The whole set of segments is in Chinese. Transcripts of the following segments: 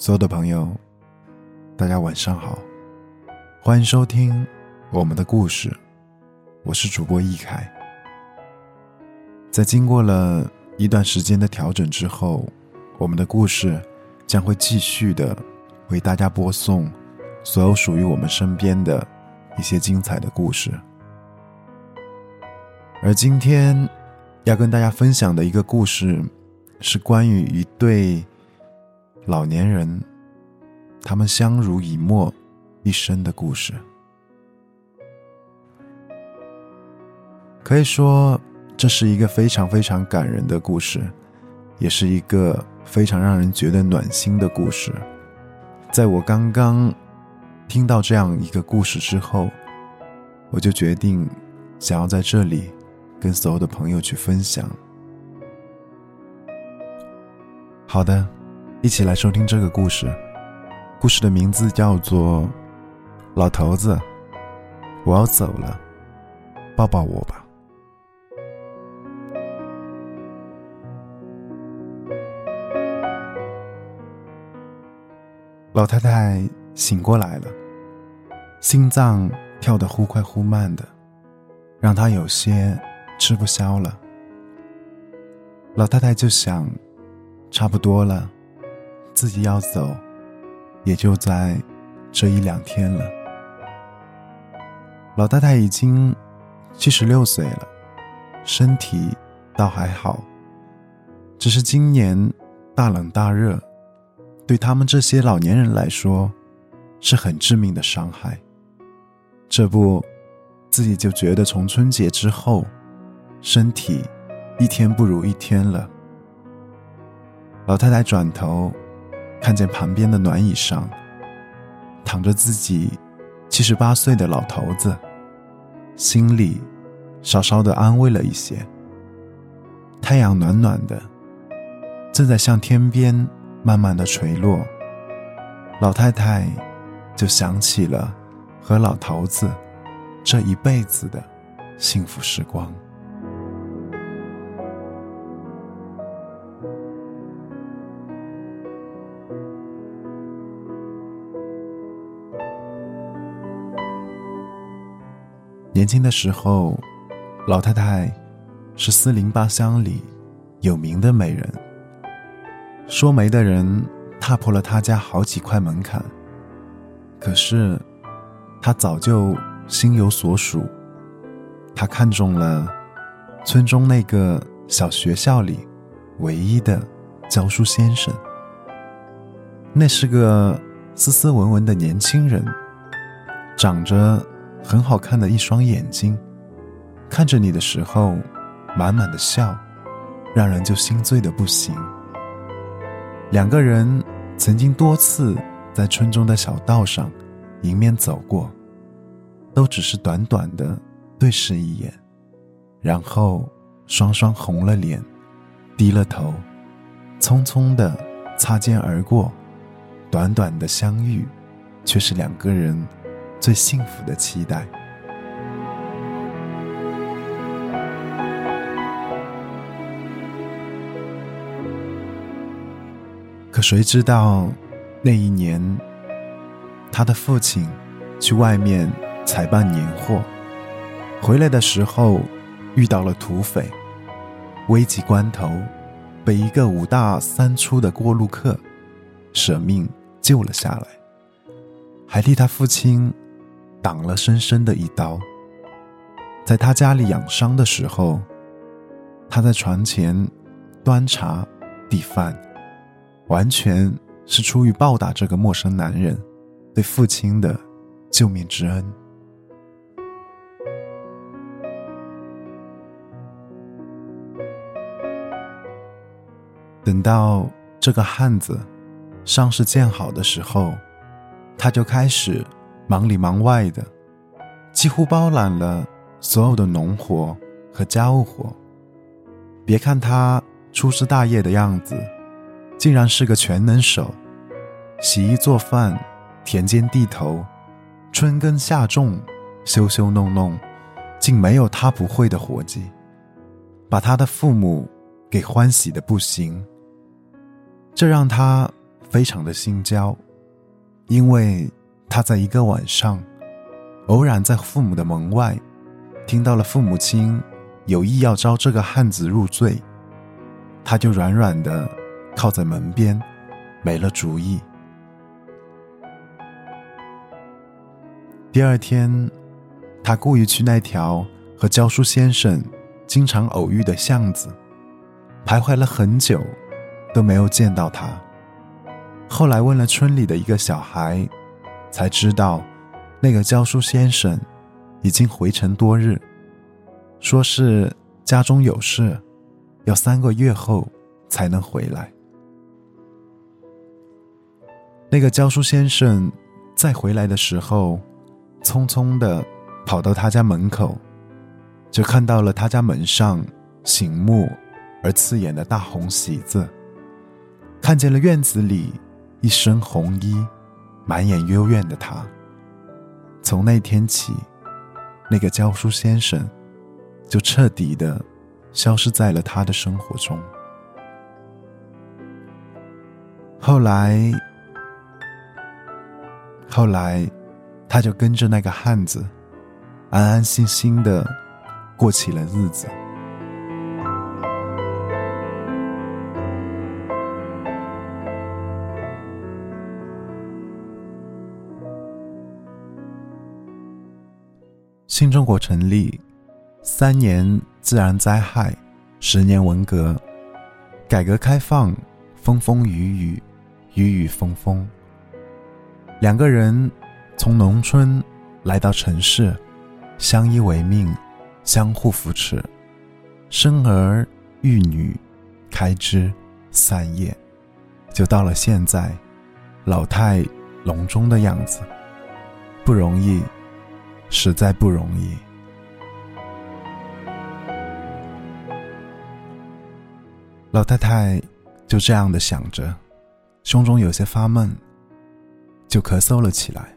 所有的朋友，大家晚上好，欢迎收听我们的故事，我是主播易凯。在经过了一段时间的调整之后，我们的故事将会继续的为大家播送所有属于我们身边的一些精彩的故事。而今天要跟大家分享的一个故事，是关于一对。老年人，他们相濡以沫一生的故事，可以说这是一个非常非常感人的故事，也是一个非常让人觉得暖心的故事。在我刚刚听到这样一个故事之后，我就决定想要在这里跟所有的朋友去分享。好的。一起来收听这个故事。故事的名字叫做《老头子》，我要走了，抱抱我吧。老太太醒过来了，心脏跳得忽快忽慢的，让她有些吃不消了。老太太就想，差不多了。自己要走，也就在这一两天了。老太太已经七十六岁了，身体倒还好，只是今年大冷大热，对他们这些老年人来说是很致命的伤害。这不，自己就觉得从春节之后，身体一天不如一天了。老太太转头。看见旁边的暖椅上躺着自己七十八岁的老头子，心里稍稍的安慰了一些。太阳暖暖的，正在向天边慢慢的垂落。老太太就想起了和老头子这一辈子的幸福时光。年轻的时候，老太太是四邻八乡里有名的美人。说媒的人踏破了她家好几块门槛，可是她早就心有所属。她看中了村中那个小学校里唯一的教书先生。那是个斯斯文文的年轻人，长着。很好看的一双眼睛，看着你的时候，满满的笑，让人就心醉的不行。两个人曾经多次在村中的小道上迎面走过，都只是短短的对视一眼，然后双双红了脸，低了头，匆匆的擦肩而过。短短的相遇，却是两个人。最幸福的期待。可谁知道，那一年，他的父亲去外面采办年货，回来的时候遇到了土匪，危急关头，被一个五大三粗的过路客舍命救了下来，还替他父亲。挡了深深的一刀。在他家里养伤的时候，他在床前端茶递饭，完全是出于报答这个陌生男人对父亲的救命之恩。等到这个汉子伤势见好的时候，他就开始。忙里忙外的，几乎包揽了所有的农活和家务活。别看他粗枝大叶的样子，竟然是个全能手。洗衣做饭、田间地头、春耕夏种、修修弄弄，竟没有他不会的活计，把他的父母给欢喜的不行。这让他非常的心焦，因为他在一个晚上，偶然在父母的门外，听到了父母亲有意要招这个汉子入赘，他就软软的靠在门边，没了主意。第二天，他故意去那条和教书先生经常偶遇的巷子，徘徊了很久，都没有见到他。后来问了村里的一个小孩，才知道，那个教书先生已经回城多日，说是家中有事，要三个月后才能回来。那个教书先生再回来的时候。匆匆的跑到他家门口，就看到了他家门上醒目而刺眼的大红喜字，看见了院子里一身红衣、满眼幽怨的他。从那天起，那个教书先生就彻底的消失在了他的生活中。后来，后来。他就跟着那个汉子，安安心心的过起了日子。新中国成立，三年自然灾害，十年文革，改革开放，风风雨雨，雨雨风风。两个人。从农村来到城市，相依为命，相互扶持，生儿育女，开枝散叶，就到了现在老态龙钟的样子，不容易，实在不容易。老太太就这样的想着，胸中有些发闷，就咳嗽了起来。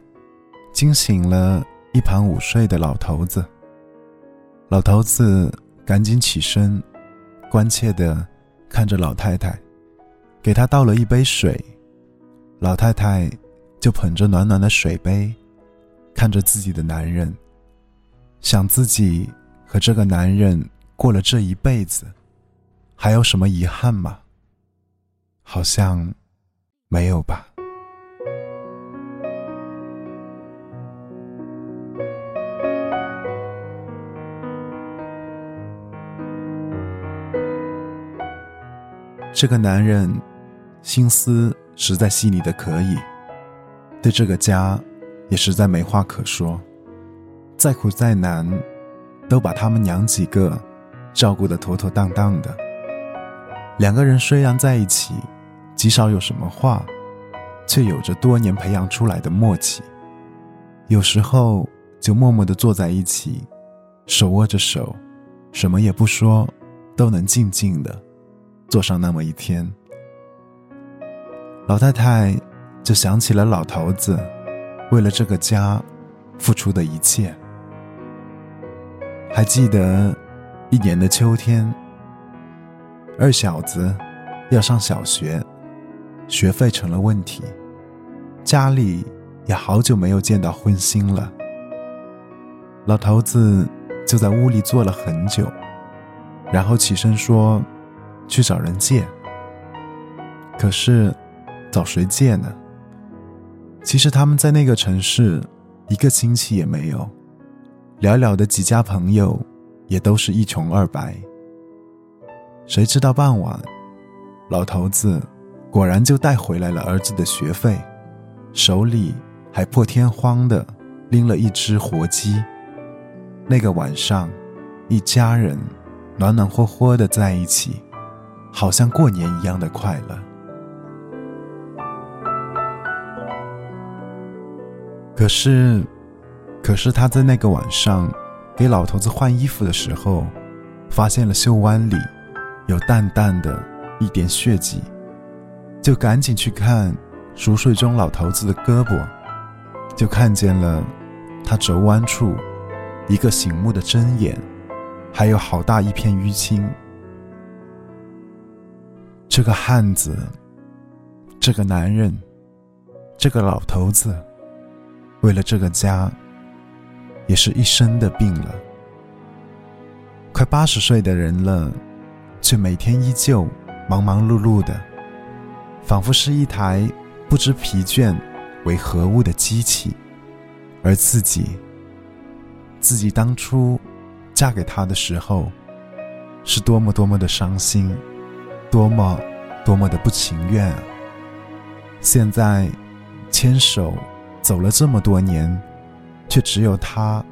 惊醒了一旁午睡的老头子。老头子赶紧起身，关切的看着老太太，给她倒了一杯水。老太太就捧着暖暖的水杯，看着自己的男人，想自己和这个男人过了这一辈子，还有什么遗憾吗？好像没有吧。这个男人心思实在细腻的可以，对这个家也实在没话可说，再苦再难，都把他们娘几个照顾得妥妥当当的。两个人虽然在一起，极少有什么话，却有着多年培养出来的默契。有时候就默默地坐在一起，手握着手，什么也不说，都能静静的。坐上那么一天，老太太就想起了老头子为了这个家付出的一切。还记得一年的秋天，二小子要上小学，学费成了问题，家里也好久没有见到荤腥了。老头子就在屋里坐了很久，然后起身说。去找人借，可是找谁借呢？其实他们在那个城市，一个亲戚也没有，寥寥的几家朋友，也都是一穷二白。谁知道傍晚，老头子果然就带回来了儿子的学费，手里还破天荒的拎了一只活鸡。那个晚上，一家人暖暖和和的在一起。好像过年一样的快乐。可是，可是他在那个晚上给老头子换衣服的时候，发现了袖弯里有淡淡的一点血迹，就赶紧去看熟睡中老头子的胳膊，就看见了他肘弯处一个醒目的针眼，还有好大一片淤青。这个汉子这个男人，这个老头子，为了这个家，也是一生的病了。快八十岁的人了，却每天依旧忙忙碌碌的，仿佛是一台不知疲倦为何物的机器，而自己，自己当初嫁给他的时候，是多么多么的伤心，多么多么的不情愿啊！现在牵手走了这么多年，却只有他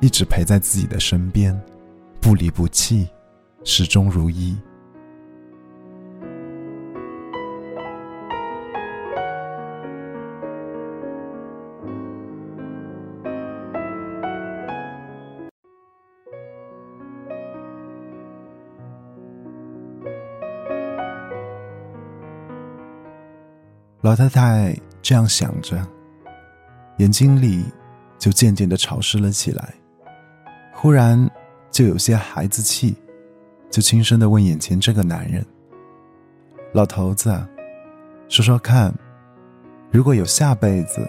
一直陪在自己的身边，不离不弃，始终如一。老太太这样想着，眼睛里就渐渐的潮湿了起来，忽然就有些孩子气，就轻声的问眼前这个男人：“老头子，说说看，如果有下辈子，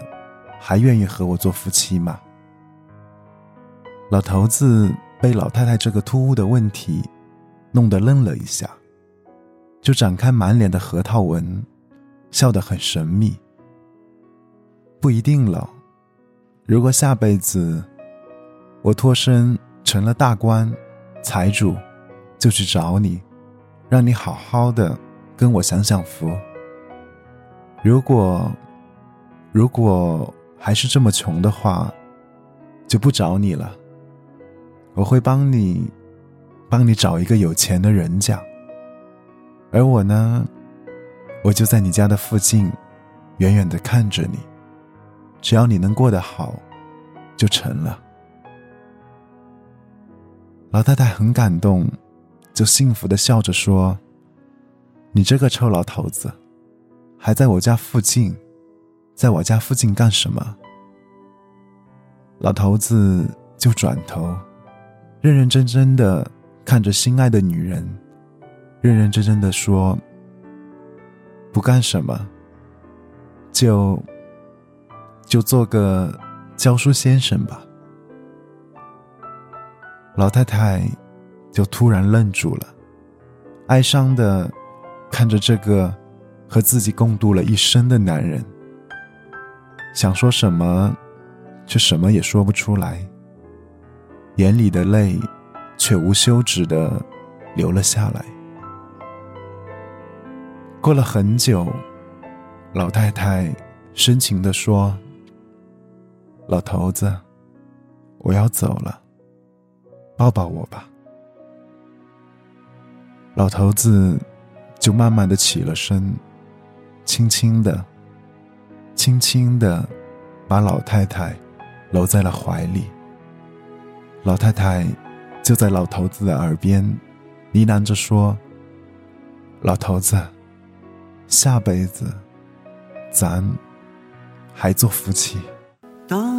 还愿意和我做夫妻吗？”老头子被老太太这个突兀的问题弄得愣了一下，就展开满脸的核桃纹。笑得很神秘。不一定了，如果下辈子我脱身成了大官、财主，就去找你，让你好好的跟我享享福。如果如果还是这么穷的话，就不找你了。我会帮你帮你找一个有钱的人家，而我呢？我就在你家的附近，远远的看着你。只要你能过得好，就成了。老太太很感动，就幸福的笑着说：“你这个臭老头子，还在我家附近，在我家附近干什么？”老头子就转头，认认真真的看着心爱的女人，认认真真的说。不干什么，就就做个教书先生吧。老太太就突然愣住了，哀伤的看着这个和自己共度了一生的男人，想说什么，却什么也说不出来，眼里的泪却无休止的流了下来。过了很久，老太太深情的说：“老头子，我要走了，抱抱我吧。”老头子就慢慢的起了身，轻轻的、轻轻的把老太太搂在了怀里。老太太就在老头子的耳边呢喃着说：“老头子。”下辈子，咱还做夫妻。当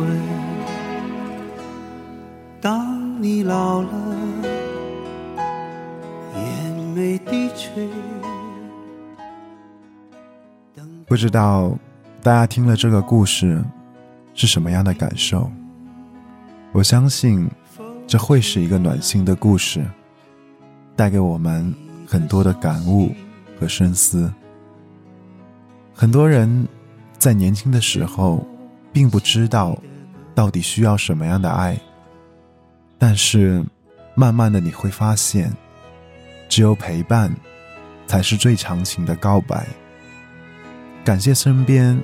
知道大家听了这个故事是什么样的感受？我相信这会是一个暖心的故事，带给我们很多的感悟和深思。很多人在年轻的时候，并不知道到底需要什么样的爱，但是慢慢的你会发现，只有陪伴，才是最长情的告白。感谢身边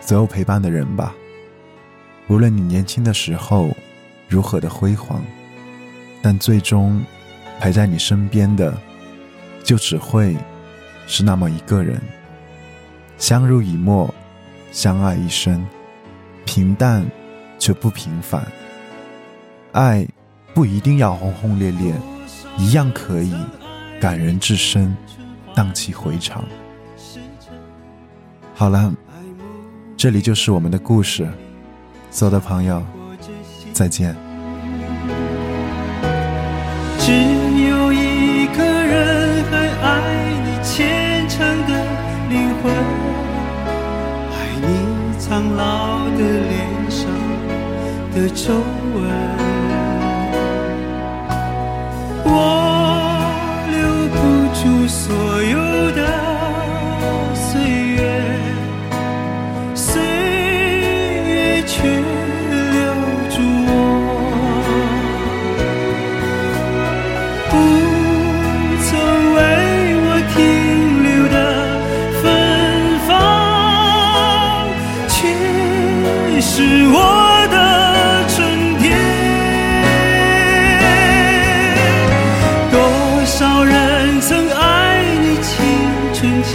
所有陪伴的人吧，无论你年轻的时候如何的辉煌，但最终陪在你身边的，就只会是那么一个人。相濡以沫，相爱一生，平淡却不平凡。爱不一定要轰轰烈烈，一样可以感人至深，荡气回肠。好了，这里就是我们的故事，所有的朋友，再见。只有一个人还爱你虔诚的灵魂，爱你苍老的脸上的皱纹。经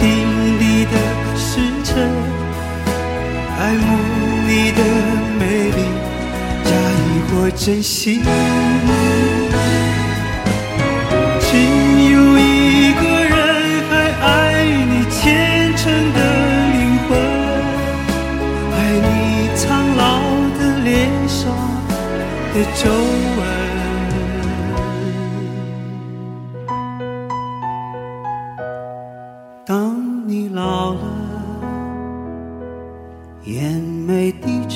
历的曲折，爱慕你的美丽，假意或真心。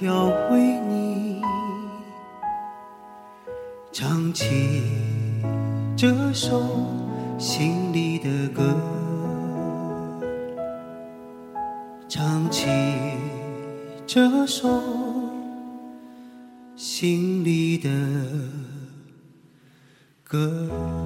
要为你。唱起这首心里的歌，唱起这首心里的歌。